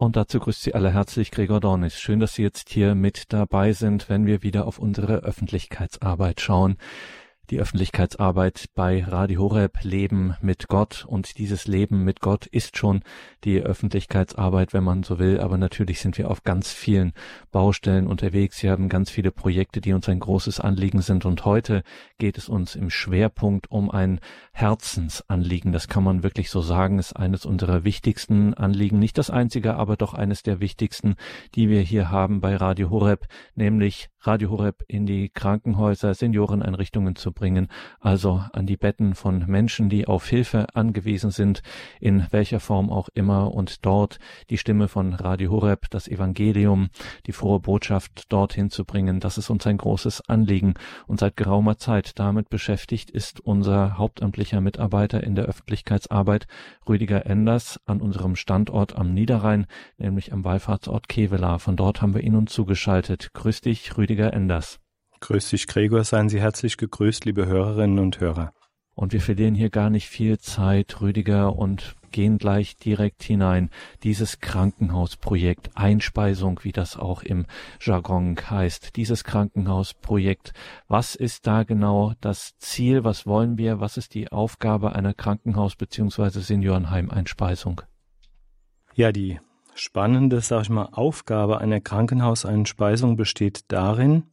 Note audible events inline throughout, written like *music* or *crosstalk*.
Und dazu grüßt Sie alle herzlich Gregor Dornis. Schön, dass Sie jetzt hier mit dabei sind, wenn wir wieder auf unsere Öffentlichkeitsarbeit schauen die Öffentlichkeitsarbeit bei Radio Horeb Leben mit Gott. Und dieses Leben mit Gott ist schon die Öffentlichkeitsarbeit, wenn man so will, aber natürlich sind wir auf ganz vielen Baustellen unterwegs. Wir haben ganz viele Projekte, die uns ein großes Anliegen sind. Und heute geht es uns im Schwerpunkt um ein Herzensanliegen. Das kann man wirklich so sagen, ist eines unserer wichtigsten Anliegen, nicht das einzige, aber doch eines der wichtigsten, die wir hier haben bei Radio Horeb, nämlich Radio Horeb in die Krankenhäuser, Senioreneinrichtungen zu bringen, also an die Betten von Menschen, die auf Hilfe angewiesen sind, in welcher Form auch immer, und dort die Stimme von Radio Horeb, das Evangelium, die frohe Botschaft dorthin zu bringen. Das ist uns ein großes Anliegen. Und seit geraumer Zeit damit beschäftigt ist unser hauptamtlicher Mitarbeiter in der Öffentlichkeitsarbeit, Rüdiger Enders, an unserem Standort am Niederrhein, nämlich am Wallfahrtsort Kevela. Von dort haben wir ihn nun zugeschaltet. Grüß dich, Rüdiger. Rüdiger Enders. Grüß dich, Gregor. Seien Sie herzlich gegrüßt, liebe Hörerinnen und Hörer. Und wir verlieren hier gar nicht viel Zeit, Rüdiger, und gehen gleich direkt hinein. Dieses Krankenhausprojekt, Einspeisung, wie das auch im Jargon heißt, dieses Krankenhausprojekt. Was ist da genau das Ziel? Was wollen wir? Was ist die Aufgabe einer Krankenhaus- bzw. Seniorenheimeinspeisung? Ja, die spannende, sag ich mal, Aufgabe einer Krankenhauseinspeisung besteht darin,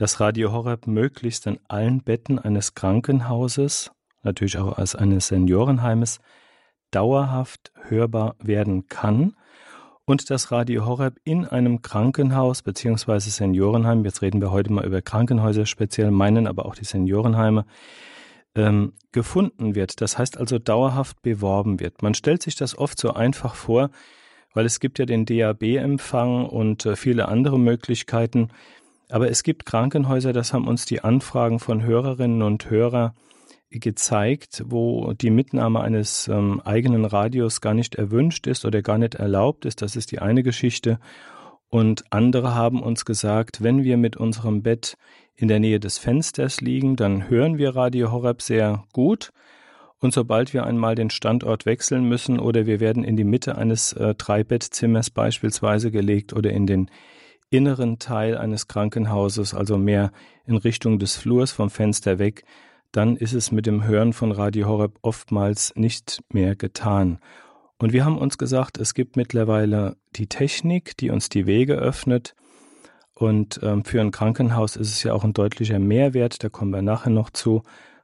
dass Radio Horeb möglichst an allen Betten eines Krankenhauses, natürlich auch als eines Seniorenheimes, dauerhaft hörbar werden kann und dass Radio Horeb in einem Krankenhaus bzw. Seniorenheim, jetzt reden wir heute mal über Krankenhäuser speziell, meinen aber auch die Seniorenheime, ähm, gefunden wird. Das heißt also dauerhaft beworben wird. Man stellt sich das oft so einfach vor, weil es gibt ja den DAB-Empfang und äh, viele andere Möglichkeiten. Aber es gibt Krankenhäuser, das haben uns die Anfragen von Hörerinnen und Hörern gezeigt, wo die Mitnahme eines ähm, eigenen Radios gar nicht erwünscht ist oder gar nicht erlaubt ist. Das ist die eine Geschichte. Und andere haben uns gesagt, wenn wir mit unserem Bett in der Nähe des Fensters liegen, dann hören wir Radio Horeb sehr gut. Und sobald wir einmal den Standort wechseln müssen oder wir werden in die Mitte eines äh, Dreibettzimmers beispielsweise gelegt oder in den inneren Teil eines Krankenhauses, also mehr in Richtung des Flurs vom Fenster weg, dann ist es mit dem Hören von Radio Horeb oftmals nicht mehr getan. Und wir haben uns gesagt, es gibt mittlerweile die Technik, die uns die Wege öffnet. Und ähm, für ein Krankenhaus ist es ja auch ein deutlicher Mehrwert, da kommen wir nachher noch zu,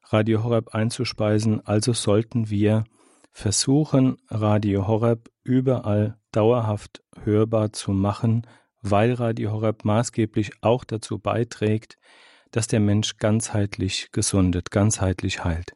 Radio Horeb einzuspeisen. Also sollten wir versuchen, Radio Horeb überall dauerhaft hörbar zu machen, weil Radio Horeb maßgeblich auch dazu beiträgt, dass der Mensch ganzheitlich gesundet, ganzheitlich heilt.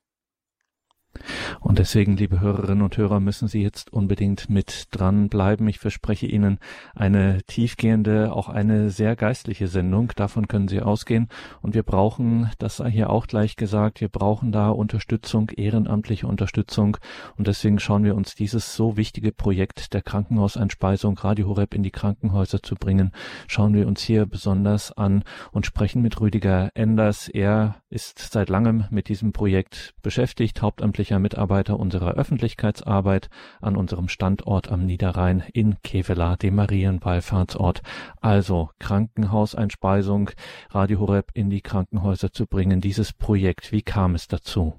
Und deswegen, liebe Hörerinnen und Hörer, müssen Sie jetzt unbedingt mit dran bleiben. Ich verspreche Ihnen eine tiefgehende, auch eine sehr geistliche Sendung. Davon können Sie ausgehen. Und wir brauchen, das sei hier auch gleich gesagt, wir brauchen da Unterstützung, ehrenamtliche Unterstützung. Und deswegen schauen wir uns dieses so wichtige Projekt der Krankenhauseinspeisung Radio Horeb in die Krankenhäuser zu bringen, schauen wir uns hier besonders an und sprechen mit Rüdiger Enders. Er ist seit langem mit diesem Projekt beschäftigt, hauptamtlich wissenschaftlicher Mitarbeiter unserer Öffentlichkeitsarbeit an unserem Standort am Niederrhein in Kevela, dem Marienwallfahrtsort. Also Krankenhauseinspeisung, Radio Horeb in die Krankenhäuser zu bringen. Dieses Projekt, wie kam es dazu?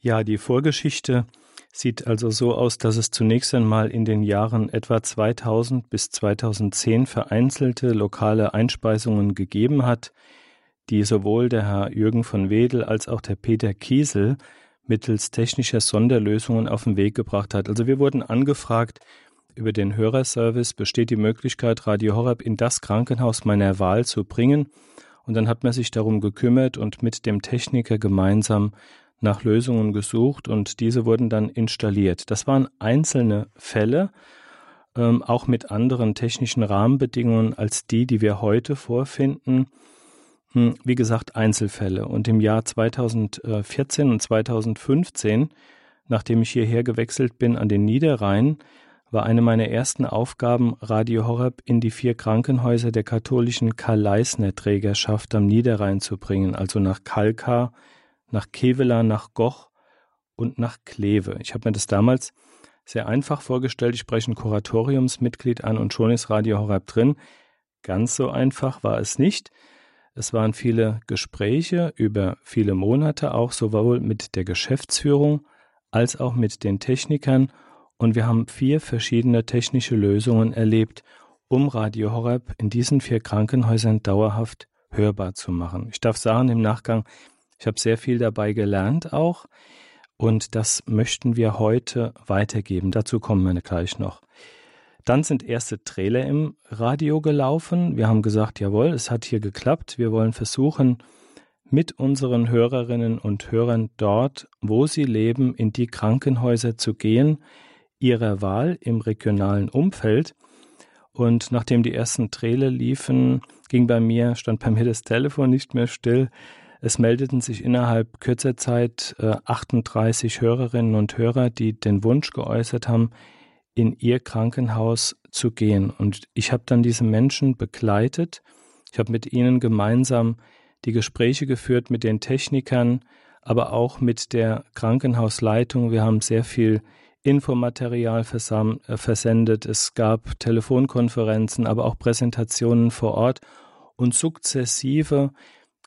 Ja, die Vorgeschichte sieht also so aus, dass es zunächst einmal in den Jahren etwa 2000 bis 2010 vereinzelte lokale Einspeisungen gegeben hat, die sowohl der Herr Jürgen von Wedel als auch der Peter Kiesel mittels technischer Sonderlösungen auf den Weg gebracht hat. Also wir wurden angefragt, über den Hörerservice besteht die Möglichkeit, Radio Horeb in das Krankenhaus meiner Wahl zu bringen. Und dann hat man sich darum gekümmert und mit dem Techniker gemeinsam nach Lösungen gesucht und diese wurden dann installiert. Das waren einzelne Fälle, ähm, auch mit anderen technischen Rahmenbedingungen als die, die wir heute vorfinden. Hm, wie gesagt, Einzelfälle. Und im Jahr 2014 und 2015, nachdem ich hierher gewechselt bin an den Niederrhein, war eine meiner ersten Aufgaben, Radio Horeb in die vier Krankenhäuser der katholischen Karl-Leisner-Trägerschaft am Niederrhein zu bringen, also nach Kalkar, nach Kevela, nach Goch und nach Kleve. Ich habe mir das damals sehr einfach vorgestellt. Ich spreche ein Kuratoriumsmitglied an und schon ist Radio Horeb drin. Ganz so einfach war es nicht. Es waren viele Gespräche über viele Monate, auch sowohl mit der Geschäftsführung als auch mit den Technikern. Und wir haben vier verschiedene technische Lösungen erlebt, um Radio Horeb in diesen vier Krankenhäusern dauerhaft hörbar zu machen. Ich darf sagen, im Nachgang, ich habe sehr viel dabei gelernt auch. Und das möchten wir heute weitergeben. Dazu kommen wir gleich noch. Dann sind erste Trailer im Radio gelaufen. Wir haben gesagt, jawohl, es hat hier geklappt. Wir wollen versuchen, mit unseren Hörerinnen und Hörern dort, wo sie leben, in die Krankenhäuser zu gehen, ihrer Wahl im regionalen Umfeld. Und nachdem die ersten Trailer liefen, ging bei mir, stand bei mir das Telefon nicht mehr still. Es meldeten sich innerhalb kürzer Zeit äh, 38 Hörerinnen und Hörer, die den Wunsch geäußert haben, in ihr Krankenhaus zu gehen. Und ich habe dann diese Menschen begleitet. Ich habe mit ihnen gemeinsam die Gespräche geführt mit den Technikern, aber auch mit der Krankenhausleitung. Wir haben sehr viel Infomaterial äh, versendet. Es gab Telefonkonferenzen, aber auch Präsentationen vor Ort. Und sukzessive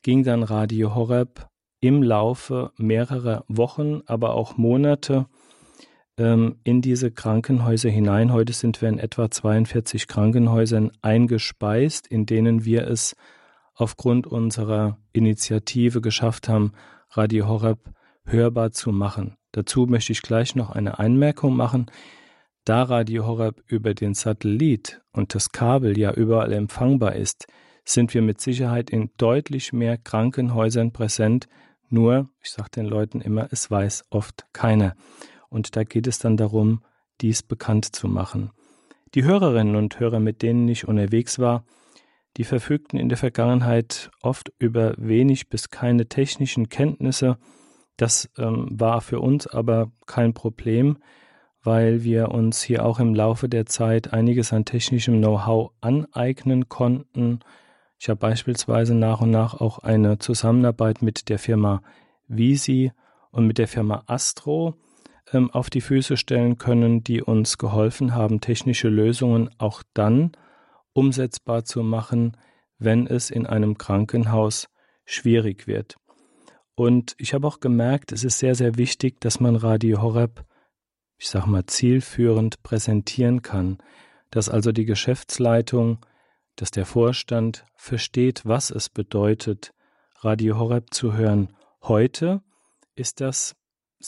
ging dann Radio Horeb im Laufe mehrerer Wochen, aber auch Monate ähm, in diese Krankenhäuser hinein. Heute sind wir in etwa 42 Krankenhäusern eingespeist, in denen wir es aufgrund unserer Initiative geschafft haben, Radio Horeb hörbar zu machen. Dazu möchte ich gleich noch eine Einmerkung machen. Da Radio Horeb über den Satellit und das Kabel ja überall empfangbar ist, sind wir mit Sicherheit in deutlich mehr Krankenhäusern präsent. Nur, ich sage den Leuten immer, es weiß oft keiner. Und da geht es dann darum, dies bekannt zu machen. Die Hörerinnen und Hörer, mit denen ich unterwegs war, die verfügten in der Vergangenheit oft über wenig bis keine technischen Kenntnisse. Das ähm, war für uns aber kein Problem, weil wir uns hier auch im Laufe der Zeit einiges an technischem Know-how aneignen konnten. Ich habe beispielsweise nach und nach auch eine Zusammenarbeit mit der Firma Visi und mit der Firma Astro ähm, auf die Füße stellen können, die uns geholfen haben, technische Lösungen auch dann umsetzbar zu machen, wenn es in einem Krankenhaus schwierig wird. Und ich habe auch gemerkt, es ist sehr, sehr wichtig, dass man Radio Horeb, ich sage mal, zielführend präsentieren kann, dass also die Geschäftsleitung, dass der Vorstand versteht, was es bedeutet, Radio Horeb zu hören. Heute ist das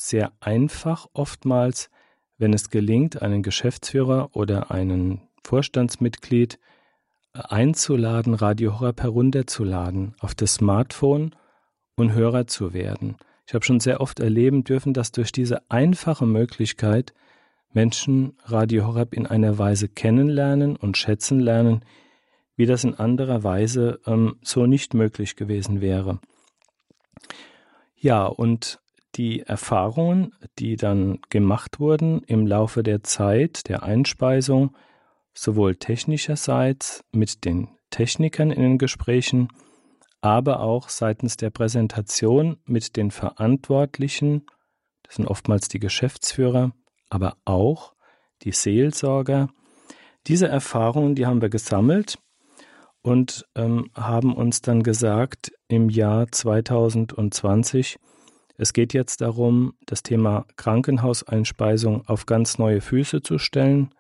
sehr einfach oftmals, wenn es gelingt, einen Geschäftsführer oder einen Vorstandsmitglied äh, einzuladen, Radio Horeb herunterzuladen auf das Smartphone und Hörer zu werden. Ich habe schon sehr oft erleben dürfen, dass durch diese einfache Möglichkeit Menschen Radio Horeb in einer Weise kennenlernen und schätzen lernen, wie das in anderer Weise ähm, so nicht möglich gewesen wäre. Ja, und die Erfahrungen, die dann gemacht wurden im Laufe der Zeit der Einspeisung, sowohl technischerseits mit den Technikern in den Gesprächen, aber auch seitens der Präsentation mit den Verantwortlichen, das sind oftmals die Geschäftsführer, aber auch die Seelsorger. Diese Erfahrungen, die haben wir gesammelt und ähm, haben uns dann gesagt, im Jahr 2020 es geht jetzt darum, das Thema Krankenhauseinspeisung auf ganz neue Füße zu stellen.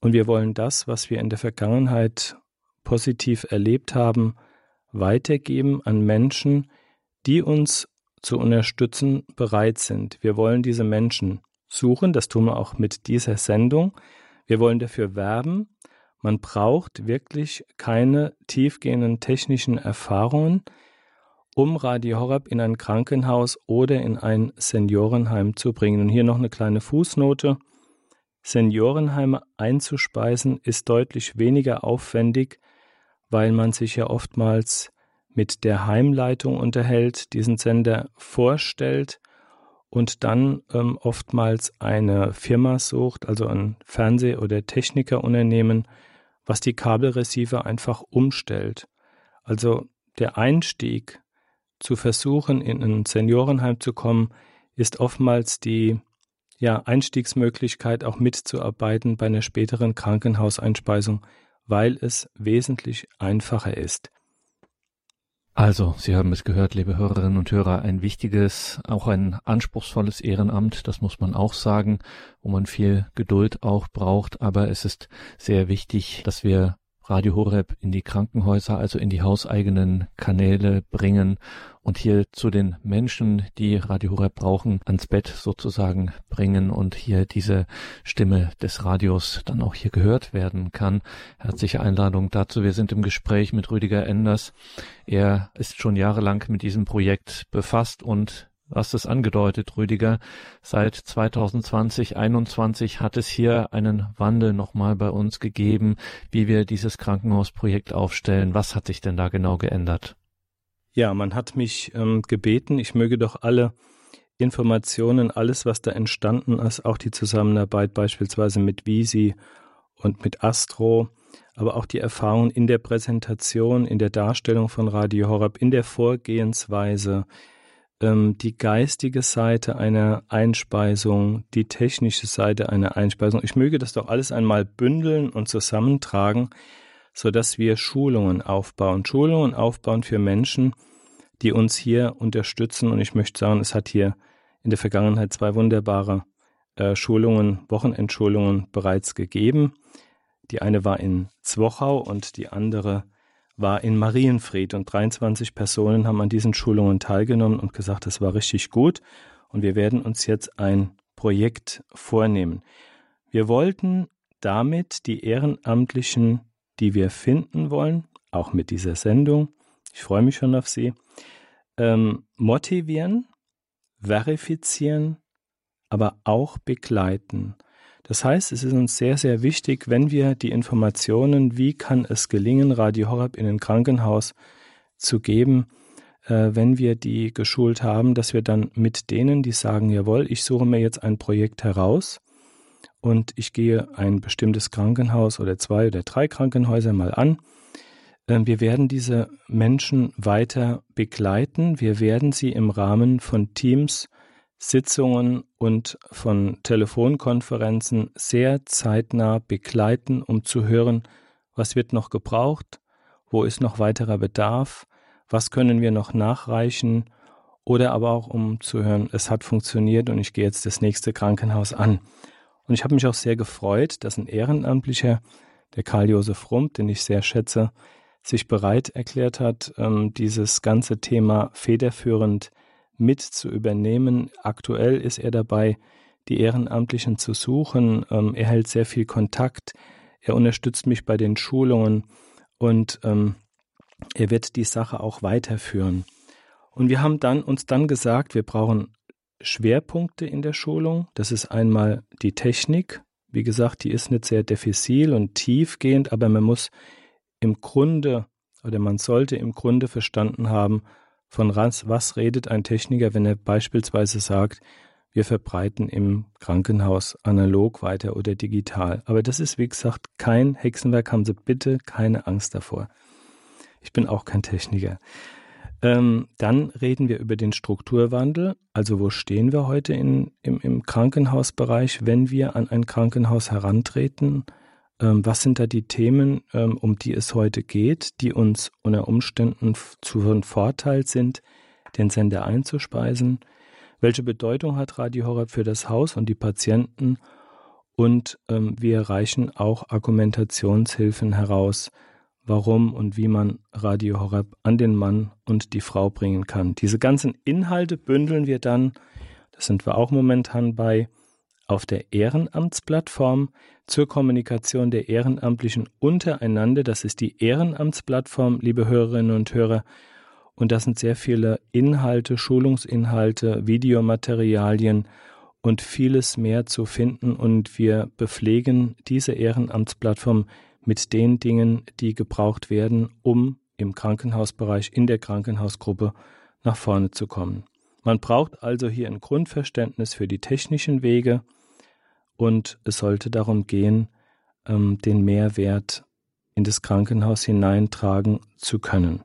Und wir wollen das, was wir in der Vergangenheit positiv erlebt haben, weitergeben an Menschen, die uns zu unterstützen bereit sind. Wir wollen diese Menschen suchen, das tun wir auch mit dieser Sendung. Wir wollen dafür werben. Man braucht wirklich keine tiefgehenden technischen Erfahrungen um Radio Horeb in ein Krankenhaus oder in ein Seniorenheim zu bringen. Und hier noch eine kleine Fußnote. Seniorenheime einzuspeisen ist deutlich weniger aufwendig, weil man sich ja oftmals mit der Heimleitung unterhält, diesen Sender vorstellt und dann ähm, oftmals eine Firma sucht, also ein Fernseh- oder Technikerunternehmen, was die Kabelreceiver einfach umstellt. Also der Einstieg zu versuchen, in ein Seniorenheim zu kommen, ist oftmals die, ja, Einstiegsmöglichkeit auch mitzuarbeiten bei einer späteren Krankenhauseinspeisung, weil es wesentlich einfacher ist. Also, Sie haben es gehört, liebe Hörerinnen und Hörer, ein wichtiges, auch ein anspruchsvolles Ehrenamt, das muss man auch sagen, wo man viel Geduld auch braucht, aber es ist sehr wichtig, dass wir Radio Horeb in die Krankenhäuser, also in die hauseigenen Kanäle bringen und hier zu den Menschen, die Radio Horeb brauchen, ans Bett sozusagen bringen und hier diese Stimme des Radios dann auch hier gehört werden kann. Herzliche Einladung dazu. Wir sind im Gespräch mit Rüdiger Enders. Er ist schon jahrelang mit diesem Projekt befasst und hast es angedeutet, Rüdiger. Seit 2020, 2021 hat es hier einen Wandel nochmal bei uns gegeben, wie wir dieses Krankenhausprojekt aufstellen. Was hat sich denn da genau geändert? Ja, man hat mich ähm, gebeten, ich möge doch alle Informationen, alles, was da entstanden ist, auch die Zusammenarbeit beispielsweise mit Visi und mit Astro, aber auch die Erfahrungen in der Präsentation, in der Darstellung von Radio Horab, in der Vorgehensweise, die geistige Seite einer Einspeisung, die technische Seite einer Einspeisung. Ich möge das doch alles einmal bündeln und zusammentragen, so dass wir Schulungen aufbauen. Schulungen aufbauen für Menschen, die uns hier unterstützen. Und ich möchte sagen, es hat hier in der Vergangenheit zwei wunderbare äh, Schulungen, Wochenendschulungen bereits gegeben. Die eine war in Zwochau und die andere war in Marienfried und 23 Personen haben an diesen Schulungen teilgenommen und gesagt, das war richtig gut und wir werden uns jetzt ein Projekt vornehmen. Wir wollten damit die Ehrenamtlichen, die wir finden wollen, auch mit dieser Sendung, ich freue mich schon auf Sie, ähm, motivieren, verifizieren, aber auch begleiten. Das heißt, es ist uns sehr, sehr wichtig, wenn wir die Informationen, wie kann es gelingen, Radio Horeb in ein Krankenhaus zu geben, äh, wenn wir die geschult haben, dass wir dann mit denen, die sagen, jawohl, ich suche mir jetzt ein Projekt heraus und ich gehe ein bestimmtes Krankenhaus oder zwei oder drei Krankenhäuser mal an. Äh, wir werden diese Menschen weiter begleiten. Wir werden sie im Rahmen von Teams Sitzungen und von Telefonkonferenzen sehr zeitnah begleiten, um zu hören, was wird noch gebraucht, wo ist noch weiterer Bedarf, was können wir noch nachreichen oder aber auch um zu hören, es hat funktioniert und ich gehe jetzt das nächste Krankenhaus an. Und ich habe mich auch sehr gefreut, dass ein Ehrenamtlicher, der Karl-Josef Rump, den ich sehr schätze, sich bereit erklärt hat, ähm, dieses ganze Thema federführend mit zu übernehmen. Aktuell ist er dabei, die Ehrenamtlichen zu suchen. Ähm, er hält sehr viel Kontakt. Er unterstützt mich bei den Schulungen und ähm, er wird die Sache auch weiterführen. Und wir haben dann uns dann gesagt, wir brauchen Schwerpunkte in der Schulung. Das ist einmal die Technik. Wie gesagt, die ist nicht sehr diffizil und tiefgehend, aber man muss im Grunde oder man sollte im Grunde verstanden haben, von was redet ein Techniker, wenn er beispielsweise sagt, wir verbreiten im Krankenhaus analog weiter oder digital. Aber das ist, wie gesagt, kein Hexenwerk, haben Sie bitte keine Angst davor. Ich bin auch kein Techniker. Ähm, dann reden wir über den Strukturwandel. Also wo stehen wir heute in, im, im Krankenhausbereich, wenn wir an ein Krankenhaus herantreten? Ähm, was sind da die Themen, ähm, um die es heute geht, die uns unter Umständen zu einem Vorteil sind, den Sender einzuspeisen? Welche Bedeutung hat Radio Horeb für das Haus und die Patienten? Und ähm, wir reichen auch Argumentationshilfen heraus, warum und wie man Radio Horeb an den Mann und die Frau bringen kann. Diese ganzen Inhalte bündeln wir dann, da sind wir auch momentan bei, auf der Ehrenamtsplattform zur Kommunikation der Ehrenamtlichen untereinander. Das ist die Ehrenamtsplattform, liebe Hörerinnen und Hörer. Und da sind sehr viele Inhalte, Schulungsinhalte, Videomaterialien und vieles mehr zu finden. Und wir bepflegen diese Ehrenamtsplattform mit den Dingen, die gebraucht werden, um im Krankenhausbereich, in der Krankenhausgruppe nach vorne zu kommen. Man braucht also hier ein Grundverständnis für die technischen Wege, und es sollte darum gehen, ähm, den Mehrwert in das Krankenhaus hineintragen zu können.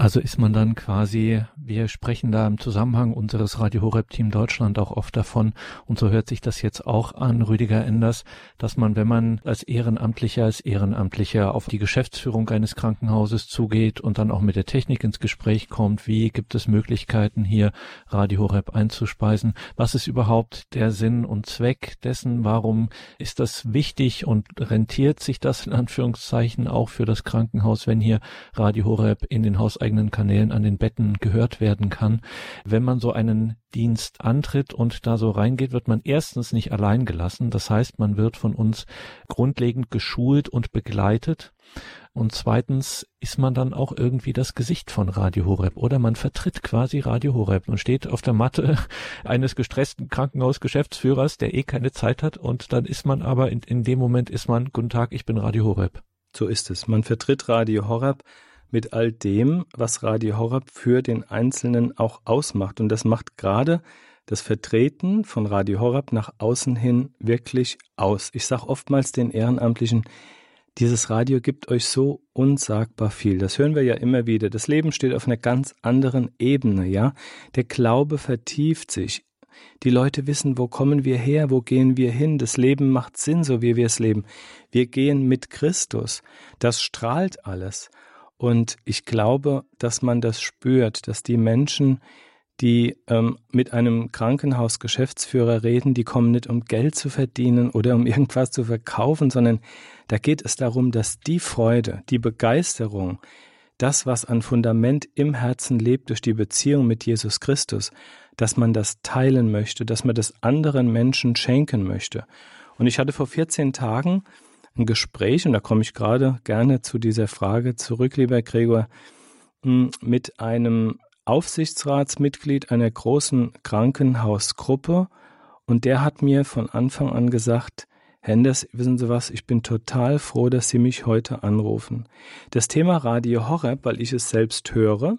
Also ist man dann quasi, wir sprechen da im Zusammenhang unseres Radio Horeb Team Deutschland auch oft davon, und so hört sich das jetzt auch an, Rüdiger Enders, dass man, wenn man als Ehrenamtlicher, als Ehrenamtlicher auf die Geschäftsführung eines Krankenhauses zugeht und dann auch mit der Technik ins Gespräch kommt, wie gibt es Möglichkeiten hier Radio Horeb einzuspeisen? Was ist überhaupt der Sinn und Zweck dessen? Warum ist das wichtig und rentiert sich das in Anführungszeichen auch für das Krankenhaus, wenn hier Radio Horeb in den Haus eigenen Kanälen an den Betten gehört werden kann. Wenn man so einen Dienst antritt und da so reingeht, wird man erstens nicht allein gelassen. Das heißt, man wird von uns grundlegend geschult und begleitet. Und zweitens ist man dann auch irgendwie das Gesicht von Radio Horeb oder man vertritt quasi Radio Horeb und steht auf der Matte *laughs* eines gestressten Krankenhausgeschäftsführers, der eh keine Zeit hat und dann ist man aber in, in dem Moment ist man, guten Tag, ich bin Radio Horeb. So ist es. Man vertritt Radio Horeb mit all dem, was Radio Horeb für den Einzelnen auch ausmacht. Und das macht gerade das Vertreten von Radio Horeb nach außen hin wirklich aus. Ich sage oftmals den Ehrenamtlichen, dieses Radio gibt euch so unsagbar viel. Das hören wir ja immer wieder. Das Leben steht auf einer ganz anderen Ebene, ja. Der Glaube vertieft sich. Die Leute wissen, wo kommen wir her, wo gehen wir hin. Das Leben macht Sinn, so wie wir es leben. Wir gehen mit Christus. Das strahlt alles. Und ich glaube, dass man das spürt, dass die Menschen, die ähm, mit einem Krankenhausgeschäftsführer reden, die kommen nicht um Geld zu verdienen oder um *laughs* irgendwas zu verkaufen, sondern da geht es darum, dass die Freude, die Begeisterung, das, was an Fundament im Herzen lebt durch die Beziehung mit Jesus Christus, dass man das teilen möchte, dass man das anderen Menschen schenken möchte. Und ich hatte vor 14 Tagen ein Gespräch, und da komme ich gerade gerne zu dieser Frage zurück, lieber Gregor, hm, mit einem Aufsichtsratsmitglied einer großen Krankenhausgruppe. Und der hat mir von Anfang an gesagt, Henders, wissen Sie was, ich bin total froh, dass Sie mich heute anrufen. Das Thema Radio Horror, weil ich es selbst höre,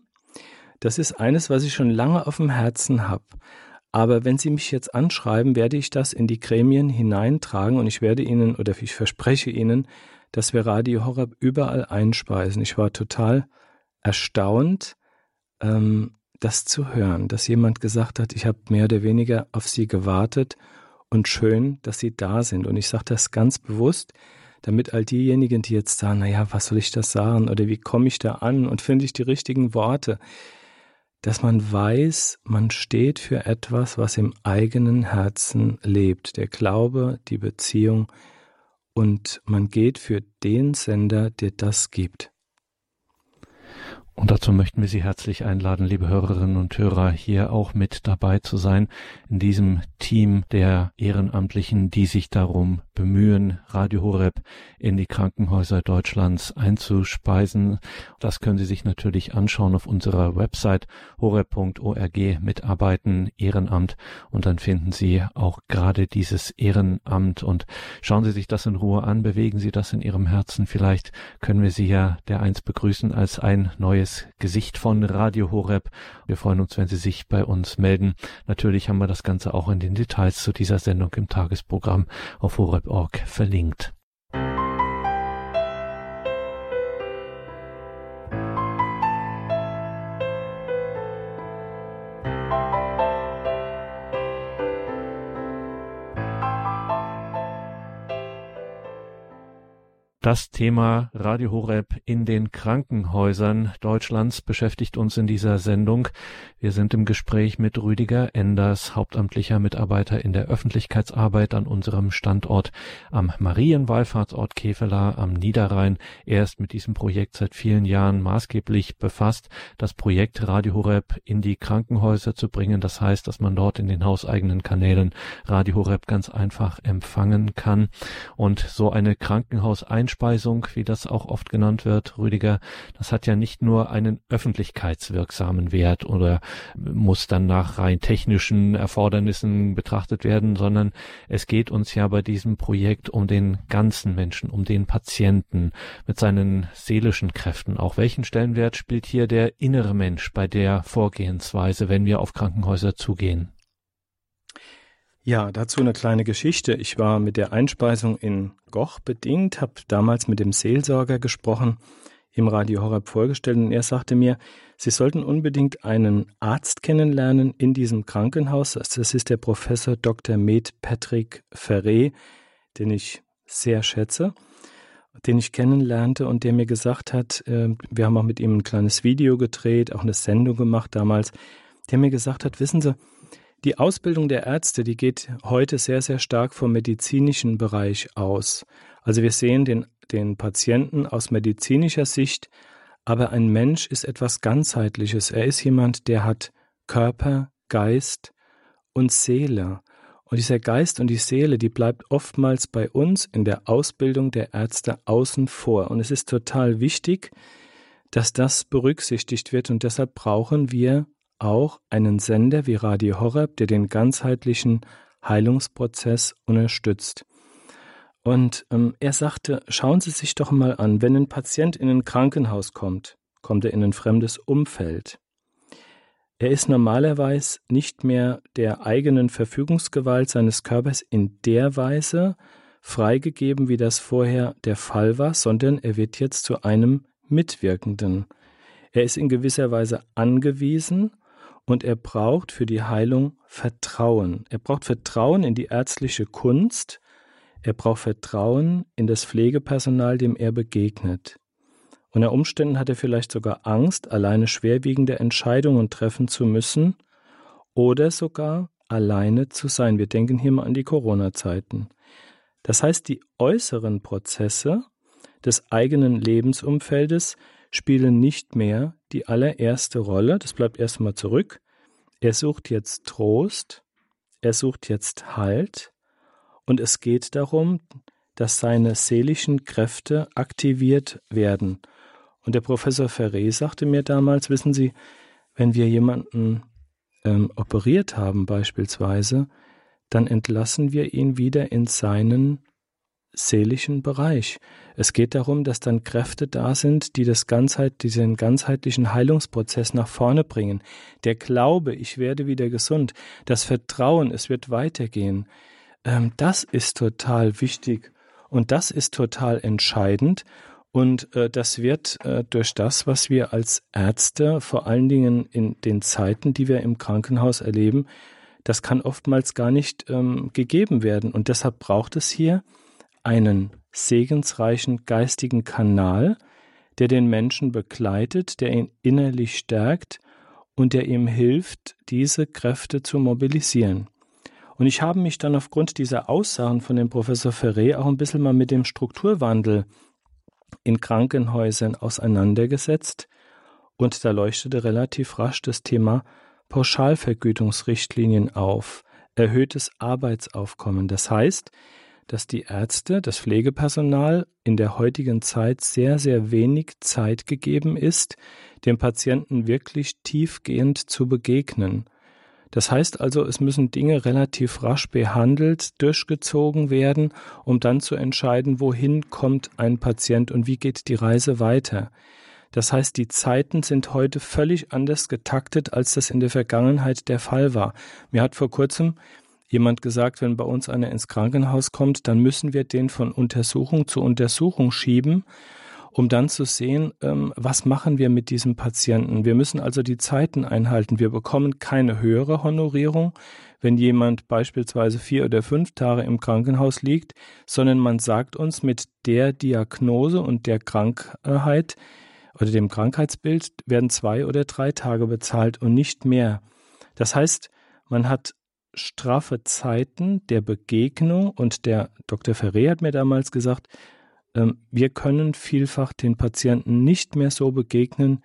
das ist eines, was ich schon lange auf dem Herzen habe. Aber wenn Sie mich jetzt anschreiben, werde ich das in die Gremien hineintragen und ich werde Ihnen oder ich verspreche Ihnen, dass wir Radio Horror überall einspeisen. Ich war total erstaunt, ähm, das zu hören, dass jemand gesagt hat, ich habe mehr oder weniger auf Sie gewartet und schön, dass Sie da sind. Und ich sage das ganz bewusst, damit all diejenigen, die jetzt sagen, naja, was soll ich das sagen oder wie komme ich da an und finde ich die richtigen Worte, dass man weiß, man steht für etwas, was im eigenen Herzen lebt, der Glaube, die Beziehung, und man geht für den Sender, der das gibt. Und dazu möchten wir Sie herzlich einladen, liebe Hörerinnen und Hörer, hier auch mit dabei zu sein, in diesem Team der Ehrenamtlichen, die sich darum bemühen, Radio Horeb in die Krankenhäuser Deutschlands einzuspeisen. Das können Sie sich natürlich anschauen auf unserer Website horeb.org mitarbeiten, Ehrenamt und dann finden Sie auch gerade dieses Ehrenamt und schauen Sie sich das in Ruhe an, bewegen Sie das in Ihrem Herzen. Vielleicht können wir Sie ja der eins begrüßen als ein neues Gesicht von Radio Horeb. Wir freuen uns, wenn Sie sich bei uns melden. Natürlich haben wir das Ganze auch in den Details zu dieser Sendung im Tagesprogramm auf horeb Org verlinkt. Das Thema Radio Horeb in den Krankenhäusern Deutschlands beschäftigt uns in dieser Sendung. Wir sind im Gespräch mit Rüdiger Enders, hauptamtlicher Mitarbeiter in der Öffentlichkeitsarbeit an unserem Standort am Marienwallfahrtsort Kevela am Niederrhein. Er ist mit diesem Projekt seit vielen Jahren maßgeblich befasst, das Projekt Radio Horeb in die Krankenhäuser zu bringen. Das heißt, dass man dort in den hauseigenen Kanälen Radio Horeb ganz einfach empfangen kann. Und so eine Krankenhauseinstellung Einspeisung, wie das auch oft genannt wird, Rüdiger, das hat ja nicht nur einen öffentlichkeitswirksamen Wert oder muss dann nach rein technischen Erfordernissen betrachtet werden, sondern es geht uns ja bei diesem Projekt um den ganzen Menschen, um den Patienten mit seinen seelischen Kräften. Auch welchen Stellenwert spielt hier der innere Mensch bei der Vorgehensweise, wenn wir auf Krankenhäuser zugehen? Ja, dazu eine kleine Geschichte. Ich war mit der Einspeisung in Goch bedingt, habe damals mit dem Seelsorger gesprochen. im Radio Horab vorgestellt und er sagte mir, Sie sollten unbedingt einen Arzt kennenlernen in diesem Krankenhaus. Das ist der Professor Dr. Med Patrick Ferré, den ich sehr schätze, den ich kennenlernte und der mir gesagt hat, äh, wir haben auch mit ihm ein kleines Video gedreht, auch eine Sendung gemacht damals, der mir gesagt hat, wissen Sie, die Ausbildung der Ärzte, die geht heute sehr, sehr stark vom medizinischen Bereich aus. Also wir sehen den, den Patienten aus medizinischer Sicht, aber ein Mensch ist etwas ganzheitliches. Er ist jemand, der hat Körper, Geist und Seele. Und dieser Geist und die Seele, die bleibt oftmals bei uns in der Ausbildung der Ärzte außen vor. Und es ist total wichtig, dass das berücksichtigt wird. Und deshalb brauchen wir auch einen Sender wie Radio Horeb, der den ganzheitlichen Heilungsprozess unterstützt. Und ähm, er sagte, schauen Sie sich doch mal an, wenn ein Patient in ein Krankenhaus kommt, kommt er in ein fremdes Umfeld. Er ist normalerweise nicht mehr der eigenen Verfügungsgewalt seines Körpers in der Weise freigegeben, wie das vorher der Fall war, sondern er wird jetzt zu einem Mitwirkenden. Er ist in gewisser Weise angewiesen und er braucht für die Heilung Vertrauen. Er braucht Vertrauen in die ärztliche Kunst. Er braucht Vertrauen in das Pflegepersonal, dem er begegnet. Unter Umständen hat er vielleicht sogar Angst, alleine schwerwiegende Entscheidungen treffen zu müssen oder sogar alleine zu sein. Wir denken hier mal an die Corona-Zeiten. Das heißt, die äußeren Prozesse des eigenen Lebensumfeldes spielen nicht mehr die allererste Rolle. Das bleibt erstmal zurück. Er sucht jetzt Trost, er sucht jetzt Halt und es geht darum, dass seine seelischen Kräfte aktiviert werden. Und der Professor Ferré sagte mir damals, wissen Sie, wenn wir jemanden ähm, operiert haben beispielsweise, dann entlassen wir ihn wieder in seinen seelischen Bereich. Es geht darum, dass dann Kräfte da sind, die das Ganzheit, diesen ganzheitlichen Heilungsprozess nach vorne bringen. Der Glaube, ich werde wieder gesund, das Vertrauen, es wird weitergehen, ähm, das ist total wichtig und das ist total entscheidend. Und äh, das wird äh, durch das, was wir als Ärzte, vor allen Dingen in den Zeiten, die wir im Krankenhaus erleben, das kann oftmals gar nicht ähm, gegeben werden. Und deshalb braucht es hier einen segensreichen geistigen Kanal, der den Menschen begleitet, der ihn innerlich stärkt und der ihm hilft, diese Kräfte zu mobilisieren. Und ich habe mich dann aufgrund dieser Aussagen von dem Professor Ferré auch ein bisschen mal mit dem Strukturwandel in Krankenhäusern auseinandergesetzt und da leuchtete relativ rasch das Thema Pauschalvergütungsrichtlinien auf, erhöhtes Arbeitsaufkommen. Das heißt, dass die Ärzte, das Pflegepersonal in der heutigen Zeit sehr, sehr wenig Zeit gegeben ist, dem Patienten wirklich tiefgehend zu begegnen. Das heißt also, es müssen Dinge relativ rasch behandelt, durchgezogen werden, um dann zu entscheiden, wohin kommt ein Patient und wie geht die Reise weiter. Das heißt, die Zeiten sind heute völlig anders getaktet, als das in der Vergangenheit der Fall war. Mir hat vor kurzem jemand gesagt, wenn bei uns einer ins Krankenhaus kommt, dann müssen wir den von Untersuchung zu Untersuchung schieben, um dann zu sehen, ähm, was machen wir mit diesem Patienten. Wir müssen also die Zeiten einhalten. Wir bekommen keine höhere Honorierung, wenn jemand beispielsweise vier oder fünf Tage im Krankenhaus liegt, sondern man sagt uns mit der Diagnose und der Krankheit oder dem Krankheitsbild werden zwei oder drei Tage bezahlt und nicht mehr. Das heißt, man hat straffe Zeiten der Begegnung und der Dr. Ferré hat mir damals gesagt, ähm, wir können vielfach den Patienten nicht mehr so begegnen,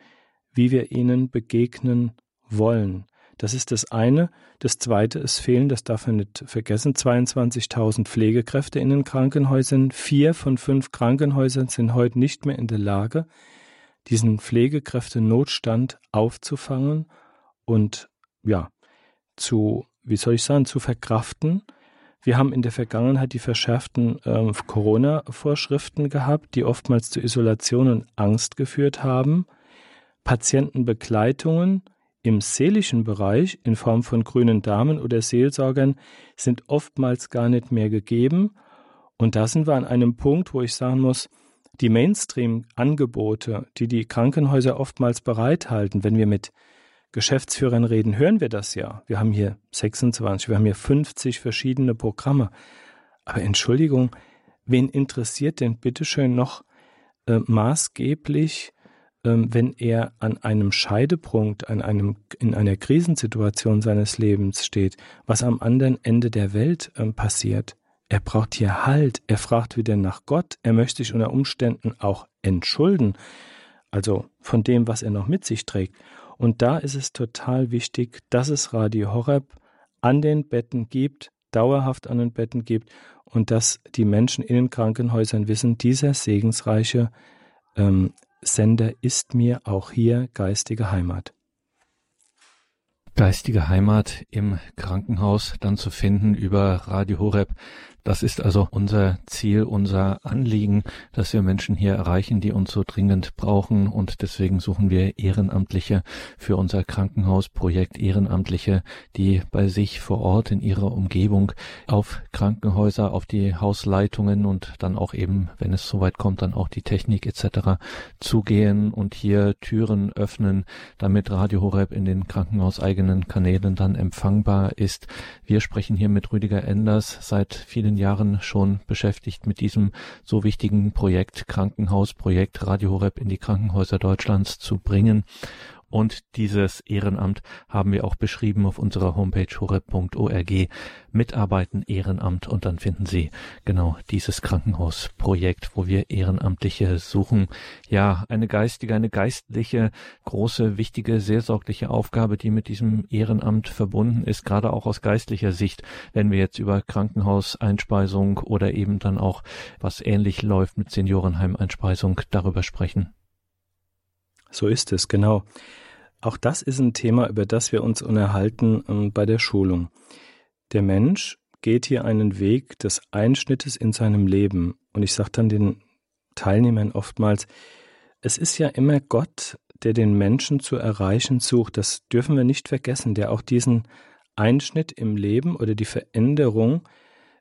wie wir ihnen begegnen wollen. Das ist das eine. Das zweite, es fehlen, das darf man nicht vergessen, 22.000 Pflegekräfte in den Krankenhäusern. Vier von fünf Krankenhäusern sind heute nicht mehr in der Lage, diesen Pflegekräftenotstand aufzufangen und ja, zu wie soll ich sagen, zu verkraften. Wir haben in der Vergangenheit die verschärften äh, Corona-Vorschriften gehabt, die oftmals zu Isolation und Angst geführt haben. Patientenbegleitungen im seelischen Bereich in Form von grünen Damen oder Seelsorgern sind oftmals gar nicht mehr gegeben. Und da sind wir an einem Punkt, wo ich sagen muss, die Mainstream-Angebote, die die Krankenhäuser oftmals bereithalten, wenn wir mit Geschäftsführern reden, hören wir das ja. Wir haben hier 26, wir haben hier 50 verschiedene Programme. Aber Entschuldigung, wen interessiert denn bitteschön noch äh, maßgeblich, äh, wenn er an einem Scheidepunkt, an einem, in einer Krisensituation seines Lebens steht, was am anderen Ende der Welt äh, passiert? Er braucht hier Halt, er fragt wieder nach Gott, er möchte sich unter Umständen auch entschulden, also von dem, was er noch mit sich trägt. Und da ist es total wichtig, dass es Radio Horeb an den Betten gibt, dauerhaft an den Betten gibt und dass die Menschen in den Krankenhäusern wissen, dieser segensreiche ähm, Sender ist mir auch hier geistige Heimat. Geistige Heimat im Krankenhaus dann zu finden über Radio Horeb. Das ist also unser Ziel, unser Anliegen, dass wir Menschen hier erreichen, die uns so dringend brauchen. Und deswegen suchen wir Ehrenamtliche für unser Krankenhausprojekt, Ehrenamtliche, die bei sich vor Ort in ihrer Umgebung auf Krankenhäuser, auf die Hausleitungen und dann auch eben, wenn es soweit kommt, dann auch die Technik etc. zugehen und hier Türen öffnen, damit Radio Horeb in den krankenhauseigenen Kanälen dann empfangbar ist. Wir sprechen hier mit Rüdiger Enders seit vielen Jahren schon beschäftigt mit diesem so wichtigen Projekt, Krankenhausprojekt Radio Horeb in die Krankenhäuser Deutschlands zu bringen. Und dieses Ehrenamt haben wir auch beschrieben auf unserer Homepage horeb.org. Mitarbeiten Ehrenamt und dann finden Sie genau dieses Krankenhausprojekt, wo wir Ehrenamtliche suchen. Ja, eine geistige, eine geistliche, große, wichtige, seelsorgliche Aufgabe, die mit diesem Ehrenamt verbunden ist, gerade auch aus geistlicher Sicht, wenn wir jetzt über Krankenhauseinspeisung oder eben dann auch was ähnlich läuft mit Seniorenheimeinspeisung darüber sprechen. So ist es, genau. Auch das ist ein Thema, über das wir uns unterhalten ähm, bei der Schulung. Der Mensch geht hier einen Weg des Einschnittes in seinem Leben. Und ich sage dann den Teilnehmern oftmals, es ist ja immer Gott, der den Menschen zu erreichen sucht. Das dürfen wir nicht vergessen, der auch diesen Einschnitt im Leben oder die Veränderung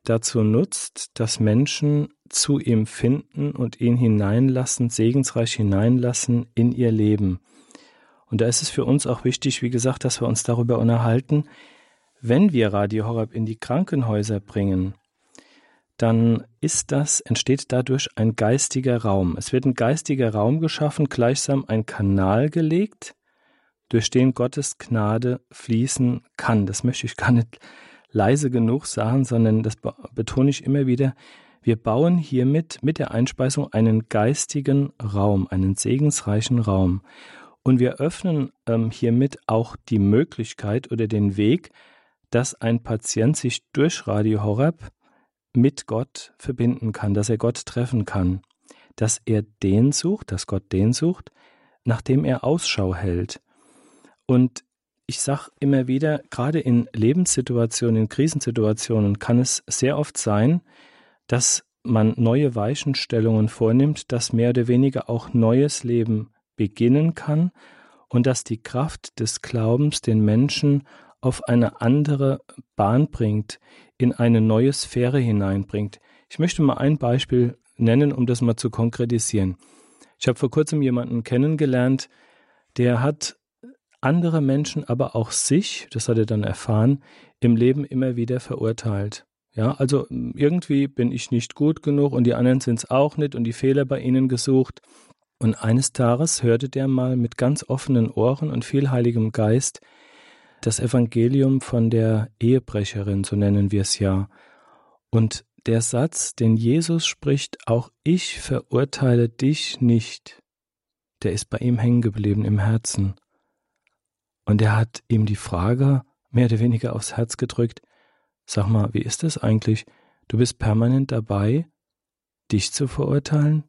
dazu nutzt, dass Menschen zu ihm finden und ihn hineinlassen, segensreich hineinlassen in ihr Leben. Und da ist es für uns auch wichtig, wie gesagt, dass wir uns darüber unterhalten, wenn wir Radio Horeb in die Krankenhäuser bringen, dann ist das, entsteht dadurch ein geistiger Raum. Es wird ein geistiger Raum geschaffen, gleichsam ein Kanal gelegt, durch den Gottes Gnade fließen kann. Das möchte ich gar nicht leise genug sagen, sondern das betone ich immer wieder. Wir bauen hiermit mit der Einspeisung einen geistigen Raum, einen segensreichen Raum. Und wir öffnen ähm, hiermit auch die Möglichkeit oder den Weg, dass ein Patient sich durch Radio Horeb mit Gott verbinden kann, dass er Gott treffen kann, dass er den sucht, dass Gott den sucht, nachdem er Ausschau hält. Und ich sage immer wieder, gerade in Lebenssituationen, in Krisensituationen kann es sehr oft sein, dass man neue Weichenstellungen vornimmt, dass mehr oder weniger auch neues Leben beginnen kann und dass die Kraft des Glaubens den Menschen auf eine andere Bahn bringt, in eine neue Sphäre hineinbringt. Ich möchte mal ein Beispiel nennen, um das mal zu konkretisieren. Ich habe vor kurzem jemanden kennengelernt, der hat andere Menschen, aber auch sich, das hat er dann erfahren, im Leben immer wieder verurteilt. Ja, also irgendwie bin ich nicht gut genug und die anderen sind es auch nicht und die Fehler bei ihnen gesucht. Und eines Tages hörte der mal mit ganz offenen Ohren und viel heiligem Geist das Evangelium von der Ehebrecherin, so nennen wir es ja. Und der Satz, den Jesus spricht, auch ich verurteile dich nicht, der ist bei ihm hängen geblieben im Herzen. Und er hat ihm die Frage mehr oder weniger aufs Herz gedrückt, Sag mal, wie ist das eigentlich? Du bist permanent dabei, dich zu verurteilen,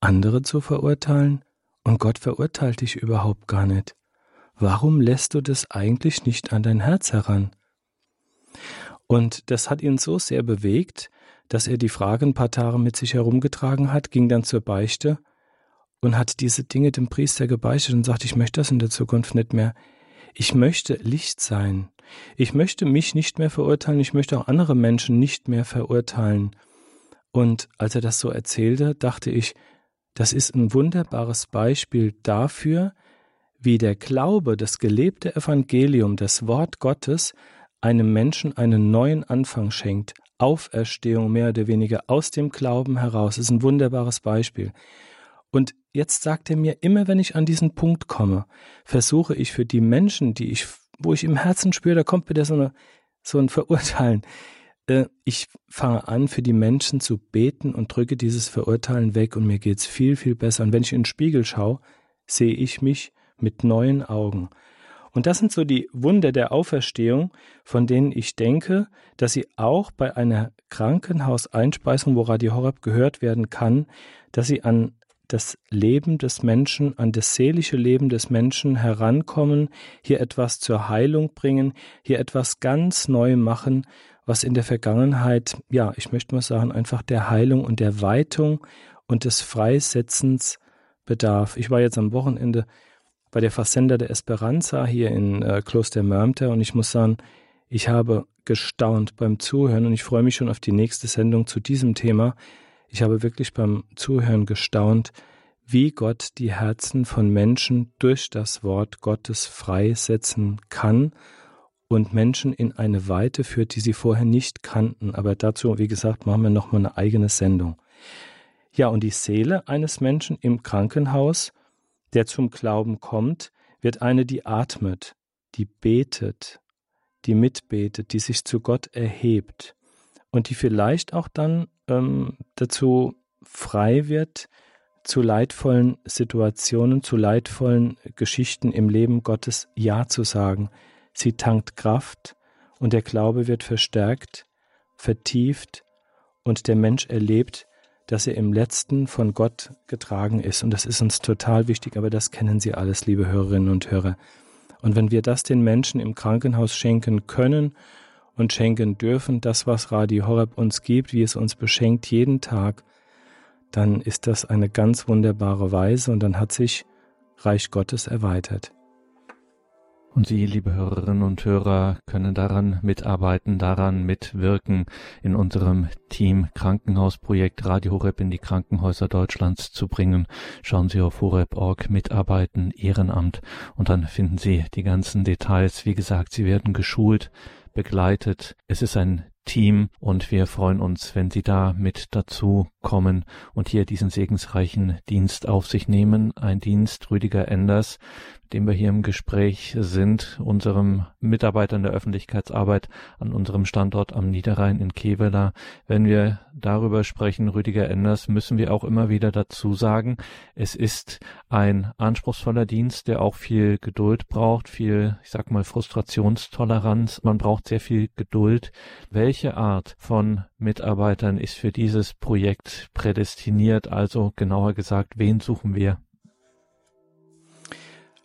andere zu verurteilen, und Gott verurteilt dich überhaupt gar nicht. Warum lässt du das eigentlich nicht an dein Herz heran? Und das hat ihn so sehr bewegt, dass er die Frage ein paar Tage mit sich herumgetragen hat, ging dann zur Beichte und hat diese Dinge dem Priester gebeichtet und sagt, ich möchte das in der Zukunft nicht mehr. Ich möchte Licht sein. Ich möchte mich nicht mehr verurteilen, ich möchte auch andere Menschen nicht mehr verurteilen. Und als er das so erzählte, dachte ich, das ist ein wunderbares Beispiel dafür, wie der Glaube, das gelebte Evangelium, das Wort Gottes einem Menschen einen neuen Anfang schenkt. Auferstehung mehr oder weniger aus dem Glauben heraus. Das ist ein wunderbares Beispiel. Und jetzt sagt er mir, immer wenn ich an diesen Punkt komme, versuche ich für die Menschen, die ich, wo ich im Herzen spüre, da kommt wieder so, eine, so ein Verurteilen. Äh, ich fange an, für die Menschen zu beten und drücke dieses Verurteilen weg und mir geht's viel, viel besser. Und wenn ich in den Spiegel schaue, sehe ich mich mit neuen Augen. Und das sind so die Wunder der Auferstehung, von denen ich denke, dass sie auch bei einer Krankenhauseinspeisung, wo Radio Horeb gehört werden kann, dass sie an das Leben des Menschen, an das seelische Leben des Menschen herankommen, hier etwas zur Heilung bringen, hier etwas ganz neu machen, was in der Vergangenheit, ja, ich möchte mal sagen, einfach der Heilung und der Weitung und des Freisetzens bedarf. Ich war jetzt am Wochenende bei der Versender der Esperanza hier in äh, Kloster Mörmter und ich muss sagen, ich habe gestaunt beim Zuhören und ich freue mich schon auf die nächste Sendung zu diesem Thema. Ich habe wirklich beim Zuhören gestaunt, wie Gott die Herzen von Menschen durch das Wort Gottes freisetzen kann und Menschen in eine Weite führt, die sie vorher nicht kannten. Aber dazu, wie gesagt, machen wir nochmal eine eigene Sendung. Ja, und die Seele eines Menschen im Krankenhaus der zum Glauben kommt, wird eine, die atmet, die betet, die mitbetet, die sich zu Gott erhebt und die vielleicht auch dann ähm, dazu frei wird, zu leidvollen Situationen, zu leidvollen Geschichten im Leben Gottes Ja zu sagen. Sie tankt Kraft und der Glaube wird verstärkt, vertieft und der Mensch erlebt, dass er im letzten von Gott getragen ist. Und das ist uns total wichtig, aber das kennen Sie alles, liebe Hörerinnen und Hörer. Und wenn wir das den Menschen im Krankenhaus schenken können und schenken dürfen, das, was Radio Horeb uns gibt, wie es uns beschenkt jeden Tag, dann ist das eine ganz wunderbare Weise und dann hat sich Reich Gottes erweitert. Und Sie, liebe Hörerinnen und Hörer, können daran mitarbeiten, daran mitwirken, in unserem Team Krankenhausprojekt Radio Horeb in die Krankenhäuser Deutschlands zu bringen. Schauen Sie auf horeb.org, mitarbeiten, Ehrenamt und dann finden Sie die ganzen Details. Wie gesagt, Sie werden geschult, begleitet. Es ist ein Team und wir freuen uns, wenn Sie da mit dazu kommen und hier diesen segensreichen Dienst auf sich nehmen. Ein Dienst Rüdiger Enders, dem wir hier im Gespräch sind, unserem Mitarbeitern der Öffentlichkeitsarbeit an unserem Standort am Niederrhein in Kevela. Wenn wir darüber sprechen, Rüdiger Enders, müssen wir auch immer wieder dazu sagen, es ist ein anspruchsvoller Dienst, der auch viel Geduld braucht, viel, ich sag mal, Frustrationstoleranz. Man braucht sehr viel Geduld. Welche Art von Mitarbeitern ist für dieses Projekt prädestiniert? Also genauer gesagt, wen suchen wir?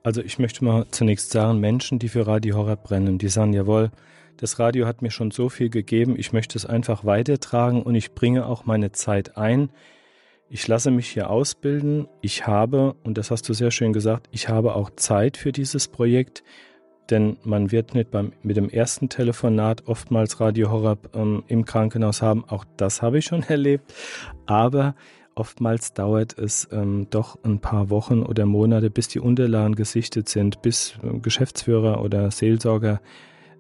Also ich möchte mal zunächst sagen, Menschen, die für Radio Horror brennen, die sagen, jawohl, das Radio hat mir schon so viel gegeben, ich möchte es einfach weitertragen und ich bringe auch meine Zeit ein. Ich lasse mich hier ausbilden. Ich habe, und das hast du sehr schön gesagt, ich habe auch Zeit für dieses Projekt, denn man wird nicht beim, mit dem ersten Telefonat oftmals Radio Horror ähm, im Krankenhaus haben. Auch das habe ich schon *laughs* erlebt. Aber Oftmals dauert es ähm, doch ein paar Wochen oder Monate, bis die Unterlagen gesichtet sind, bis äh, Geschäftsführer oder Seelsorger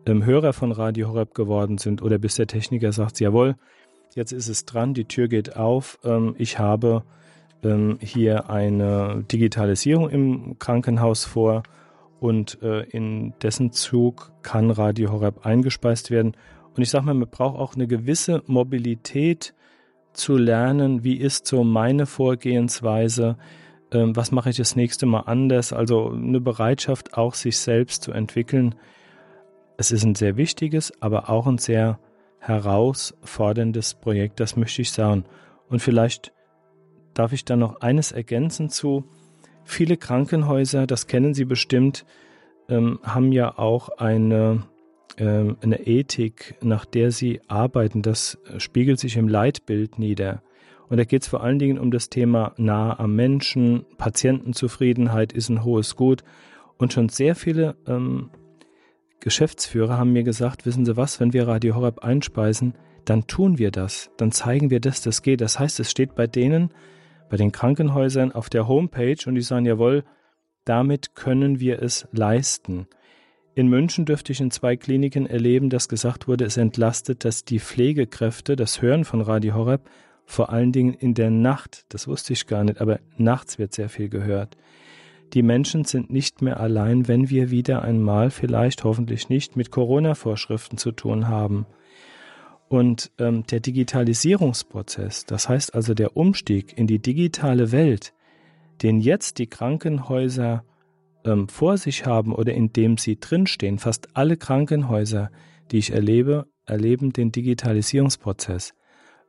ähm, Hörer von Radio Horeb geworden sind oder bis der Techniker sagt, jawohl, jetzt ist es dran, die Tür geht auf, ähm, ich habe ähm, hier eine Digitalisierung im Krankenhaus vor und äh, in dessen Zug kann Radio Horeb eingespeist werden. Und ich sage mal, man braucht auch eine gewisse Mobilität, zu lernen, wie ist so meine Vorgehensweise, ähm, was mache ich das nächste Mal anders, also eine Bereitschaft auch sich selbst zu entwickeln. Es ist ein sehr wichtiges, aber auch ein sehr herausforderndes Projekt, das möchte ich sagen. Und vielleicht darf ich da noch eines ergänzen zu. Viele Krankenhäuser, das kennen Sie bestimmt, ähm, haben ja auch eine ähm, eine Ethik, nach der sie arbeiten, das spiegelt sich im Leitbild nieder. Und da geht es vor allen Dingen um das Thema nah am Menschen, Patientenzufriedenheit ist ein hohes Gut. Und schon sehr viele ähm, Geschäftsführer haben mir gesagt, wissen Sie was, wenn wir Radio Horeb einspeisen, dann tun wir das, dann zeigen wir, dass das geht. Das heißt, es steht bei denen bei den Krankenhäusern auf der Homepage und die sagen, jawohl, damit können wir es leisten. In München dürfte ich in zwei Kliniken erleben, dass gesagt wurde, es entlastet, dass die Pflegekräfte das Hören von Radio Horeb vor allen Dingen in der Nacht, das wusste ich gar nicht, aber nachts wird sehr viel gehört. Die Menschen sind nicht mehr allein, wenn wir wieder einmal, vielleicht hoffentlich nicht, mit Corona-Vorschriften zu tun haben. Und ähm, der Digitalisierungsprozess, das heißt also der Umstieg in die digitale Welt, den jetzt die Krankenhäuser ähm, vor sich haben oder in dem sie drinstehen, fast alle Krankenhäuser, die ich erlebe, erleben den Digitalisierungsprozess,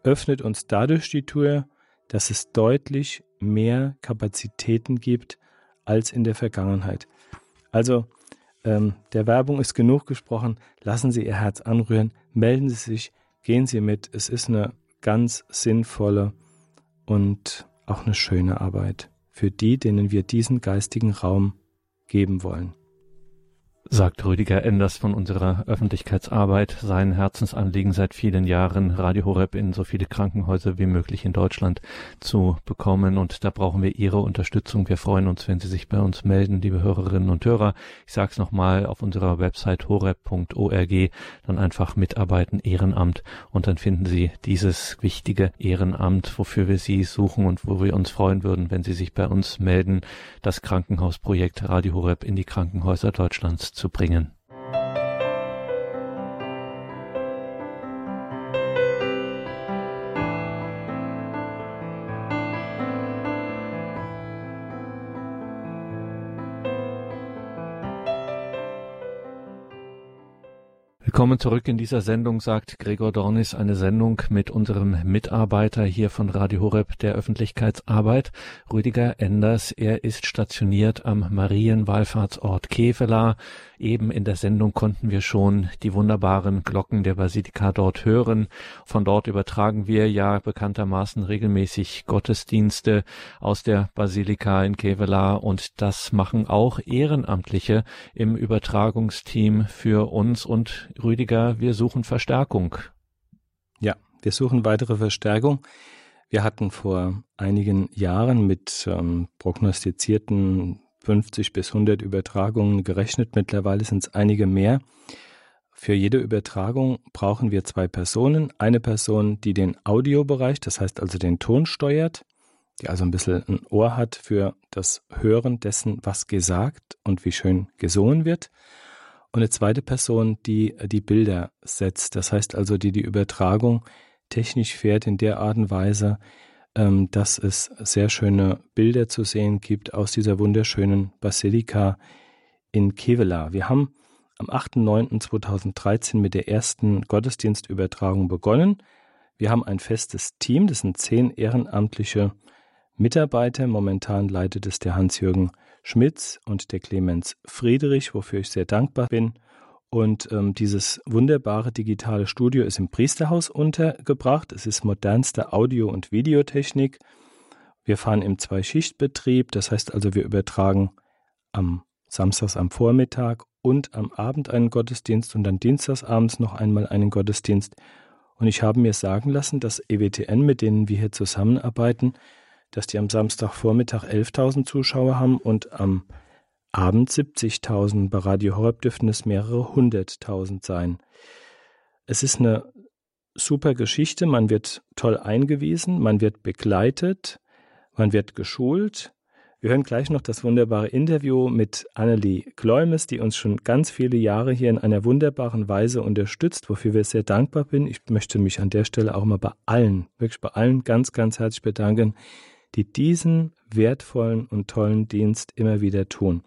öffnet uns dadurch die Tür, dass es deutlich mehr Kapazitäten gibt als in der Vergangenheit. Also ähm, der Werbung ist genug gesprochen. Lassen Sie Ihr Herz anrühren, melden Sie sich, Gehen Sie mit, es ist eine ganz sinnvolle und auch eine schöne Arbeit für die, denen wir diesen geistigen Raum geben wollen sagt Rüdiger Enders von unserer Öffentlichkeitsarbeit. Sein Herzensanliegen seit vielen Jahren, Radio Horeb in so viele Krankenhäuser wie möglich in Deutschland zu bekommen. Und da brauchen wir Ihre Unterstützung. Wir freuen uns, wenn Sie sich bei uns melden, liebe Hörerinnen und Hörer. Ich sage es nochmal auf unserer Website horeb.org. Dann einfach mitarbeiten, Ehrenamt. Und dann finden Sie dieses wichtige Ehrenamt, wofür wir Sie suchen und wo wir uns freuen würden, wenn Sie sich bei uns melden. Das Krankenhausprojekt Radio Horeb in die Krankenhäuser Deutschlands zu bringen. Willkommen zurück in dieser Sendung, sagt Gregor Dornis, eine Sendung mit unserem Mitarbeiter hier von Radio Horeb der Öffentlichkeitsarbeit, Rüdiger Enders. Er ist stationiert am Marienwallfahrtsort Kevela. Eben in der Sendung konnten wir schon die wunderbaren Glocken der Basilika dort hören. Von dort übertragen wir ja bekanntermaßen regelmäßig Gottesdienste aus der Basilika in Kevela und das machen auch Ehrenamtliche im Übertragungsteam für uns und Rüdiger, wir suchen Verstärkung. Ja, wir suchen weitere Verstärkung. Wir hatten vor einigen Jahren mit ähm, prognostizierten 50 bis 100 Übertragungen gerechnet. Mittlerweile sind es einige mehr. Für jede Übertragung brauchen wir zwei Personen. Eine Person, die den Audiobereich, das heißt also den Ton steuert, die also ein bisschen ein Ohr hat für das Hören dessen, was gesagt und wie schön gesungen wird. Und eine zweite Person, die die Bilder setzt, das heißt also, die die Übertragung technisch fährt in der Art und Weise, ähm, dass es sehr schöne Bilder zu sehen gibt aus dieser wunderschönen Basilika in Kevela. Wir haben am 8.9.2013 mit der ersten Gottesdienstübertragung begonnen. Wir haben ein festes Team, das sind zehn ehrenamtliche Mitarbeiter. Momentan leitet es der Hans-Jürgen Schmitz und der Clemens Friedrich, wofür ich sehr dankbar bin. Und ähm, dieses wunderbare digitale Studio ist im Priesterhaus untergebracht. Es ist modernste Audio- und Videotechnik. Wir fahren im Zwei-Schicht-Betrieb, das heißt also, wir übertragen am Samstags am Vormittag und am Abend einen Gottesdienst und dann dienstags abends noch einmal einen Gottesdienst. Und ich habe mir sagen lassen, dass EWTN, mit denen wir hier zusammenarbeiten, dass die am Samstagvormittag 11.000 Zuschauer haben und am Abend 70.000. Bei Radio Horeb dürften es mehrere hunderttausend sein. Es ist eine super Geschichte. Man wird toll eingewiesen, man wird begleitet, man wird geschult. Wir hören gleich noch das wunderbare Interview mit Annelie Kleumes, die uns schon ganz viele Jahre hier in einer wunderbaren Weise unterstützt, wofür wir sehr dankbar sind. Ich möchte mich an der Stelle auch mal bei allen, wirklich bei allen ganz, ganz herzlich bedanken, die diesen wertvollen und tollen Dienst immer wieder tun.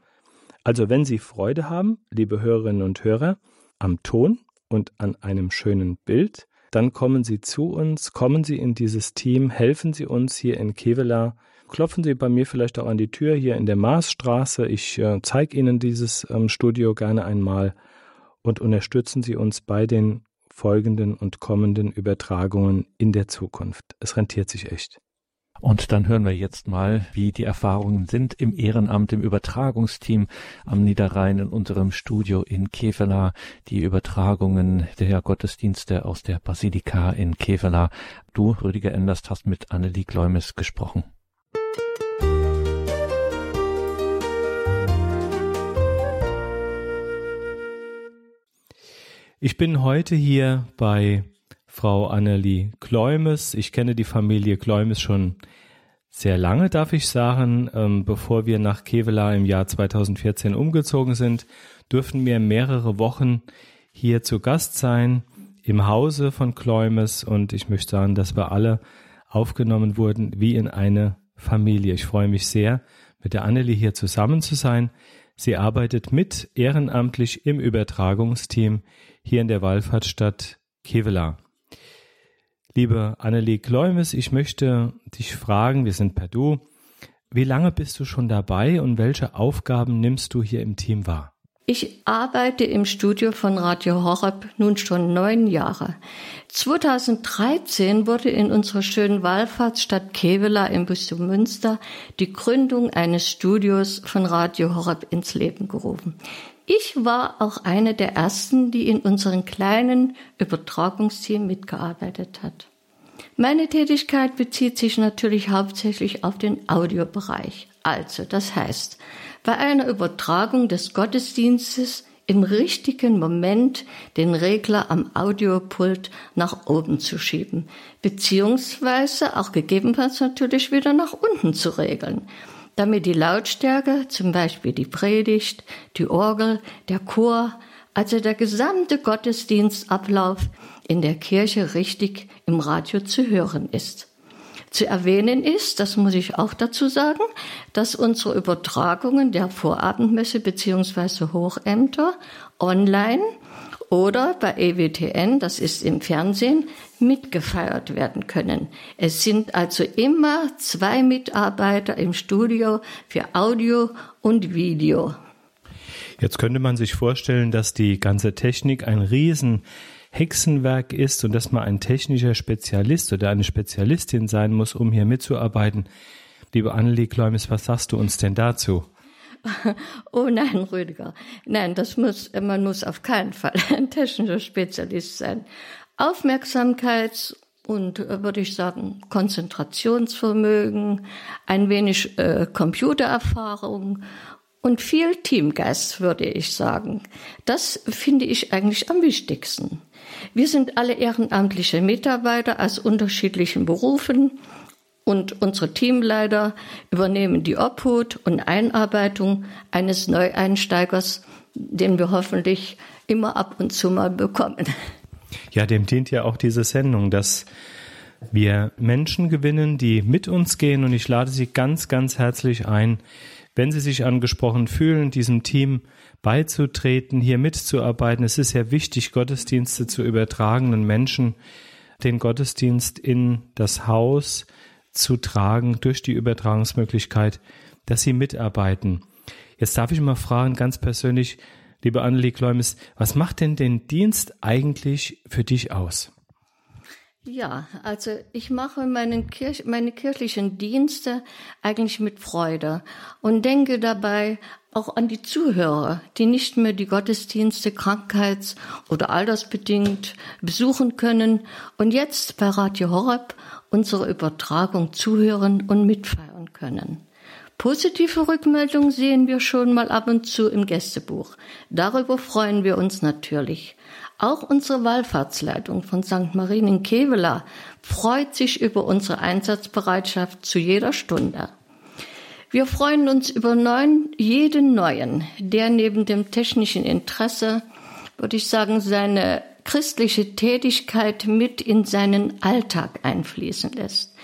Also wenn Sie Freude haben, liebe Hörerinnen und Hörer, am Ton und an einem schönen Bild, dann kommen Sie zu uns, kommen Sie in dieses Team, helfen Sie uns hier in Kevela, klopfen Sie bei mir vielleicht auch an die Tür hier in der Marsstraße. Ich äh, zeige Ihnen dieses ähm, Studio gerne einmal und unterstützen Sie uns bei den folgenden und kommenden Übertragungen in der Zukunft. Es rentiert sich echt. Und dann hören wir jetzt mal, wie die Erfahrungen sind im Ehrenamt, im Übertragungsteam am Niederrhein in unserem Studio in Kevela. Die Übertragungen der Gottesdienste aus der Basilika in Kevela. Du, Rüdiger Enders, hast mit Annelie Gläumes gesprochen. Ich bin heute hier bei Frau Annelie Kleumes. Ich kenne die Familie Kleumes schon sehr lange, darf ich sagen. Ähm, bevor wir nach Kevela im Jahr 2014 umgezogen sind, dürfen wir mehrere Wochen hier zu Gast sein im Hause von Kleumes und ich möchte sagen, dass wir alle aufgenommen wurden wie in eine Familie. Ich freue mich sehr, mit der Annelie hier zusammen zu sein. Sie arbeitet mit ehrenamtlich im Übertragungsteam hier in der Wallfahrtsstadt Kevela. Liebe Annelie Kleumes, ich möchte dich fragen, wir sind per Du, wie lange bist du schon dabei und welche Aufgaben nimmst du hier im Team wahr? Ich arbeite im Studio von Radio Horeb nun schon neun Jahre. 2013 wurde in unserer schönen Wallfahrtsstadt Kevela im Bistum Münster die Gründung eines Studios von Radio Horeb ins Leben gerufen. Ich war auch eine der ersten, die in unserem kleinen Übertragungsteam mitgearbeitet hat. Meine Tätigkeit bezieht sich natürlich hauptsächlich auf den Audiobereich. Also, das heißt, bei einer Übertragung des Gottesdienstes im richtigen Moment den Regler am Audiopult nach oben zu schieben, beziehungsweise auch gegebenenfalls natürlich wieder nach unten zu regeln, damit die Lautstärke, zum Beispiel die Predigt, die Orgel, der Chor, also der gesamte Gottesdienstablauf in der Kirche richtig im Radio zu hören ist. Zu erwähnen ist, das muss ich auch dazu sagen, dass unsere Übertragungen der Vorabendmesse bzw. Hochämter online oder bei EWTN, das ist im Fernsehen, mitgefeiert werden können. Es sind also immer zwei Mitarbeiter im Studio für Audio und Video. Jetzt könnte man sich vorstellen, dass die ganze Technik ein riesen Hexenwerk ist und dass man ein technischer Spezialist oder eine Spezialistin sein muss, um hier mitzuarbeiten. Liebe Annelie Kleumes, was sagst du uns denn dazu? *laughs* Oh nein, Rüdiger. Nein, das muss, man muss auf keinen Fall *laughs* ein technischer Spezialist sein. Aufmerksamkeits- und äh, würde ich sagen Konzentrationsvermögen, ein wenig äh, Computererfahrung und viel Teamgeist, würde ich sagen. Das finde ich eigentlich am wichtigsten. Wir sind alle ehrenamtliche Mitarbeiter aus unterschiedlichen Berufen und unsere Teamleiter übernehmen die Obhut und Einarbeitung eines Neueinsteigers, den wir hoffentlich immer ab und zu mal bekommen. Ja, dem dient ja auch diese Sendung, dass wir Menschen gewinnen, die mit uns gehen und ich lade Sie ganz, ganz herzlich ein, wenn Sie sich angesprochen fühlen, diesem Team beizutreten, hier mitzuarbeiten. Es ist ja wichtig, Gottesdienste zu übertragen und Menschen den Gottesdienst in das Haus zu tragen durch die Übertragungsmöglichkeit, dass sie mitarbeiten. Jetzt darf ich mal fragen, ganz persönlich, liebe Annelie Kleumes, was macht denn den Dienst eigentlich für dich aus? Ja, also ich mache meinen Kirch meine kirchlichen Dienste eigentlich mit Freude und denke dabei auch an die Zuhörer, die nicht mehr die Gottesdienste krankheits- oder altersbedingt besuchen können und jetzt bei Radio Horeb unsere Übertragung zuhören und mitfeiern können. Positive Rückmeldungen sehen wir schon mal ab und zu im Gästebuch. Darüber freuen wir uns natürlich. Auch unsere Wallfahrtsleitung von St. Marien in Kevela freut sich über unsere Einsatzbereitschaft zu jeder Stunde. Wir freuen uns über neuen, jeden Neuen, der neben dem technischen Interesse, würde ich sagen, seine christliche Tätigkeit mit in seinen Alltag einfließen lässt.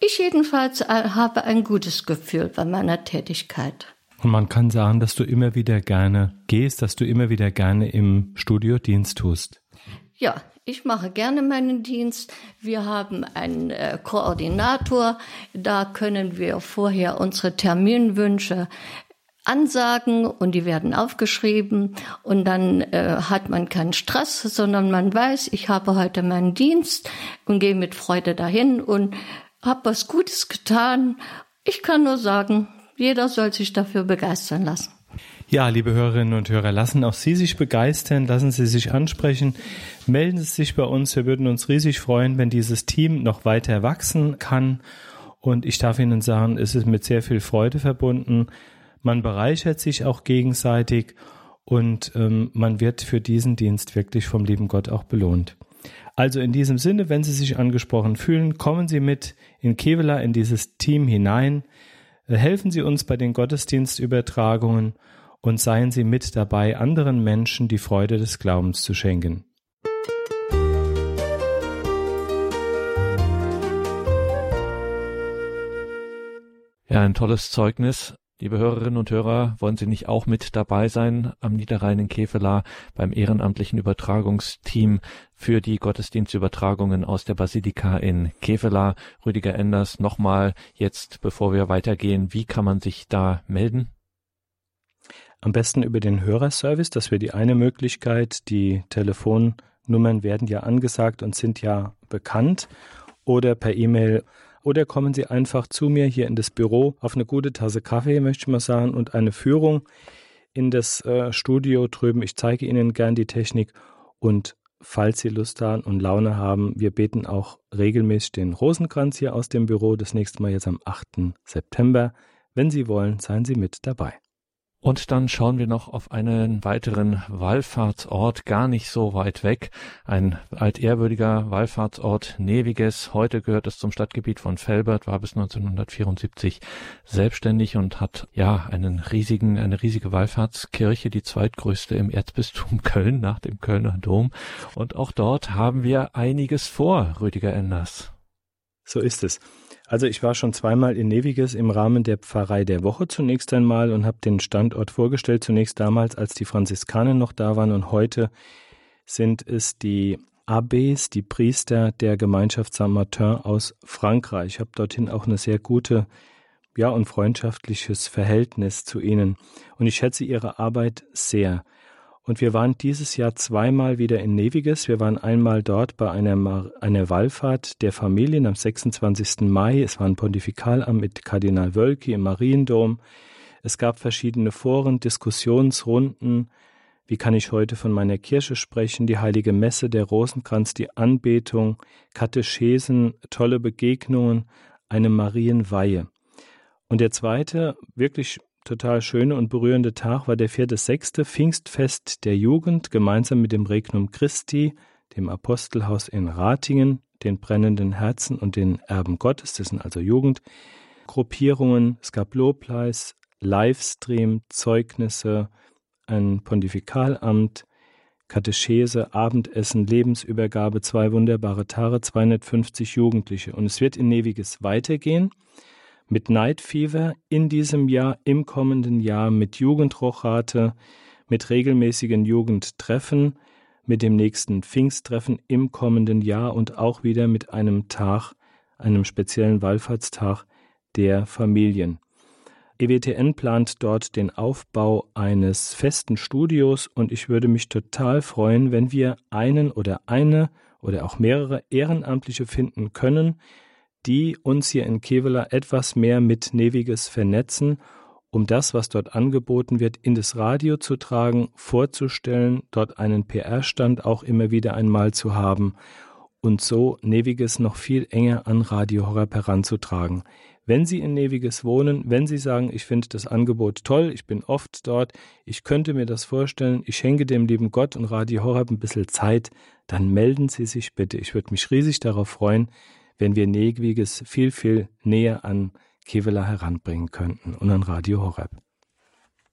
Ich jedenfalls habe ein gutes Gefühl bei meiner Tätigkeit. Und man kann sagen, dass du immer wieder gerne gehst, dass du immer wieder gerne im Studio Dienst tust. Ja, ich mache gerne meinen Dienst. Wir haben einen äh, Koordinator. Da können wir vorher unsere Terminwünsche ansagen und die werden aufgeschrieben und dann äh, hat man keinen Stress, sondern man weiß, ich habe heute meinen Dienst und gehe mit Freude dahin und habe was Gutes getan. Ich kann nur sagen, jeder soll sich dafür begeistern lassen. Ja, liebe Hörerinnen und Hörer, lassen auch Sie sich begeistern, lassen Sie sich ansprechen, melden Sie sich bei uns. Wir würden uns riesig freuen, wenn dieses Team noch weiter wachsen kann. Und ich darf Ihnen sagen, es ist mit sehr viel Freude verbunden. Man bereichert sich auch gegenseitig und ähm, man wird für diesen Dienst wirklich vom lieben Gott auch belohnt. Also in diesem Sinne, wenn Sie sich angesprochen fühlen, kommen Sie mit in Kevela in dieses Team hinein, äh, helfen Sie uns bei den Gottesdienstübertragungen und seien Sie mit dabei, anderen Menschen die Freude des Glaubens zu schenken. Ja, ein tolles Zeugnis. Liebe Hörerinnen und Hörer, wollen Sie nicht auch mit dabei sein am Niederrhein in Kevela beim ehrenamtlichen Übertragungsteam für die Gottesdienstübertragungen aus der Basilika in Kevela? Rüdiger Enders, nochmal jetzt, bevor wir weitergehen, wie kann man sich da melden? Am besten über den Hörerservice, das wäre die eine Möglichkeit. Die Telefonnummern werden ja angesagt und sind ja bekannt. Oder per E-Mail oder kommen Sie einfach zu mir hier in das Büro auf eine gute Tasse Kaffee, möchte ich mal sagen, und eine Führung in das äh, Studio drüben. Ich zeige Ihnen gern die Technik und falls Sie Lust haben und Laune haben, wir beten auch regelmäßig den Rosenkranz hier aus dem Büro. Das nächste Mal jetzt am 8. September. Wenn Sie wollen, seien Sie mit dabei. Und dann schauen wir noch auf einen weiteren Wallfahrtsort, gar nicht so weit weg. Ein altehrwürdiger Wallfahrtsort Neviges. Heute gehört es zum Stadtgebiet von Velbert, war bis 1974 selbstständig und hat ja einen riesigen, eine riesige Wallfahrtskirche, die zweitgrößte im Erzbistum *laughs* Köln nach dem Kölner Dom. Und auch dort haben wir einiges vor, Rüdiger Enders. So ist es. Also ich war schon zweimal in Neviges im Rahmen der Pfarrei der Woche zunächst einmal und habe den Standort vorgestellt, zunächst damals, als die Franziskaner noch da waren und heute sind es die Abbes, die Priester der Gemeinschaft Saint-Martin aus Frankreich. Ich habe dorthin auch eine sehr gute ja, und freundschaftliches Verhältnis zu ihnen und ich schätze ihre Arbeit sehr. Und wir waren dieses Jahr zweimal wieder in Neviges. Wir waren einmal dort bei einer, einer Wallfahrt der Familien am 26. Mai. Es war ein Pontifikalamt mit Kardinal Wölki im Mariendom. Es gab verschiedene Foren, Diskussionsrunden. Wie kann ich heute von meiner Kirche sprechen? Die heilige Messe, der Rosenkranz, die Anbetung, Katechesen, tolle Begegnungen, eine Marienweihe. Und der zweite, wirklich total schöne und berührende Tag war der vierte, sechste Pfingstfest der Jugend gemeinsam mit dem Regnum Christi, dem Apostelhaus in Ratingen, den brennenden Herzen und den Erben Gottes, das sind also Jugendgruppierungen. Es gab Lobpreis, Livestream, Zeugnisse, ein Pontifikalamt, Katechese, Abendessen, Lebensübergabe, zwei wunderbare Tage, 250 Jugendliche. Und es wird in Neviges weitergehen mit Night Fever in diesem Jahr, im kommenden Jahr, mit Jugendrochrate, mit regelmäßigen Jugendtreffen, mit dem nächsten Pfingsttreffen im kommenden Jahr und auch wieder mit einem Tag, einem speziellen Wallfahrtstag der Familien. EWTN plant dort den Aufbau eines festen Studios und ich würde mich total freuen, wenn wir einen oder eine oder auch mehrere Ehrenamtliche finden können, die uns hier in Kevela etwas mehr mit Neviges vernetzen, um das, was dort angeboten wird, in das Radio zu tragen, vorzustellen, dort einen PR-Stand auch immer wieder einmal zu haben und so Neviges noch viel enger an Radio Horeb heranzutragen. Wenn Sie in Neviges wohnen, wenn Sie sagen, ich finde das Angebot toll, ich bin oft dort, ich könnte mir das vorstellen, ich schenke dem lieben Gott und Radio Horeb ein bisschen Zeit, dann melden Sie sich bitte. Ich würde mich riesig darauf freuen, wenn wir Negewiges viel, viel näher an Kevela heranbringen könnten und an Radio Horeb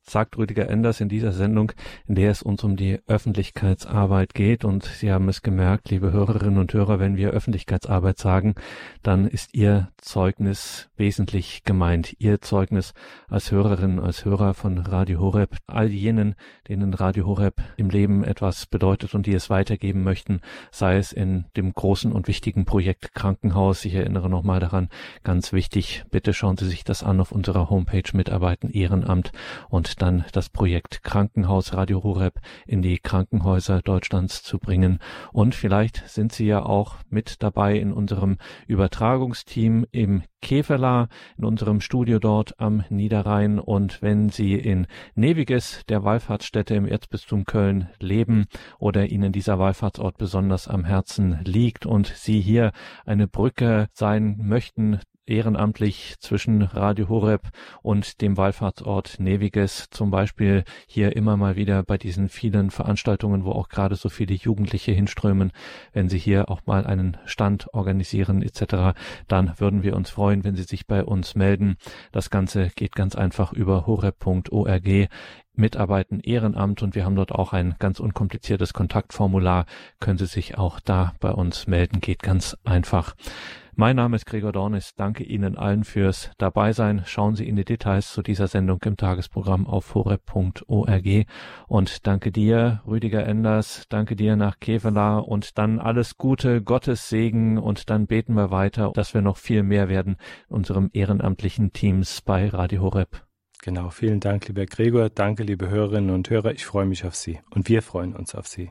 sagt Rüdiger Enders in dieser Sendung, in der es uns um die Öffentlichkeitsarbeit geht. Und Sie haben es gemerkt, liebe Hörerinnen und Hörer, wenn wir Öffentlichkeitsarbeit sagen, dann ist Ihr Zeugnis wesentlich gemeint. Ihr Zeugnis als Hörerin, als Hörer von Radio Horeb, all jenen, denen Radio Horeb im Leben etwas bedeutet und die es weitergeben möchten, sei es in dem großen und wichtigen Projekt Krankenhaus. Ich erinnere nochmal daran, ganz wichtig, bitte schauen Sie sich das an auf unserer Homepage Mitarbeiten Ehrenamt und dann das Projekt Krankenhaus Radio Horeb in die Krankenhäuser Deutschlands zu bringen. Und vielleicht sind Sie ja auch mit dabei in unserem Übertragungsteam im Keferla, in unserem Studio dort am Niederrhein. Und wenn Sie in Neviges, der Wallfahrtsstätte im Erzbistum Köln, leben oder Ihnen dieser Wallfahrtsort besonders am Herzen liegt und Sie hier eine Brücke sein möchten ehrenamtlich zwischen Radio Horeb und dem Wallfahrtsort Neviges, zum Beispiel hier immer mal wieder bei diesen vielen Veranstaltungen, wo auch gerade so viele Jugendliche hinströmen, wenn Sie hier auch mal einen Stand organisieren etc., dann würden wir uns freuen, wenn Sie sich bei uns melden. Das Ganze geht ganz einfach über horeb.org mitarbeiten Ehrenamt und wir haben dort auch ein ganz unkompliziertes Kontaktformular. Können Sie sich auch da bei uns melden, geht ganz einfach. Mein Name ist Gregor Dornis. Danke Ihnen allen fürs Dabeisein. Schauen Sie in die Details zu dieser Sendung im Tagesprogramm auf horeb.org. Und danke dir, Rüdiger Enders. Danke dir nach Kevela und dann alles Gute, Gottes Segen und dann beten wir weiter, dass wir noch viel mehr werden in unserem ehrenamtlichen Teams bei Radio Horeb. Genau, vielen Dank, lieber Gregor. Danke, liebe Hörerinnen und Hörer. Ich freue mich auf Sie und wir freuen uns auf Sie.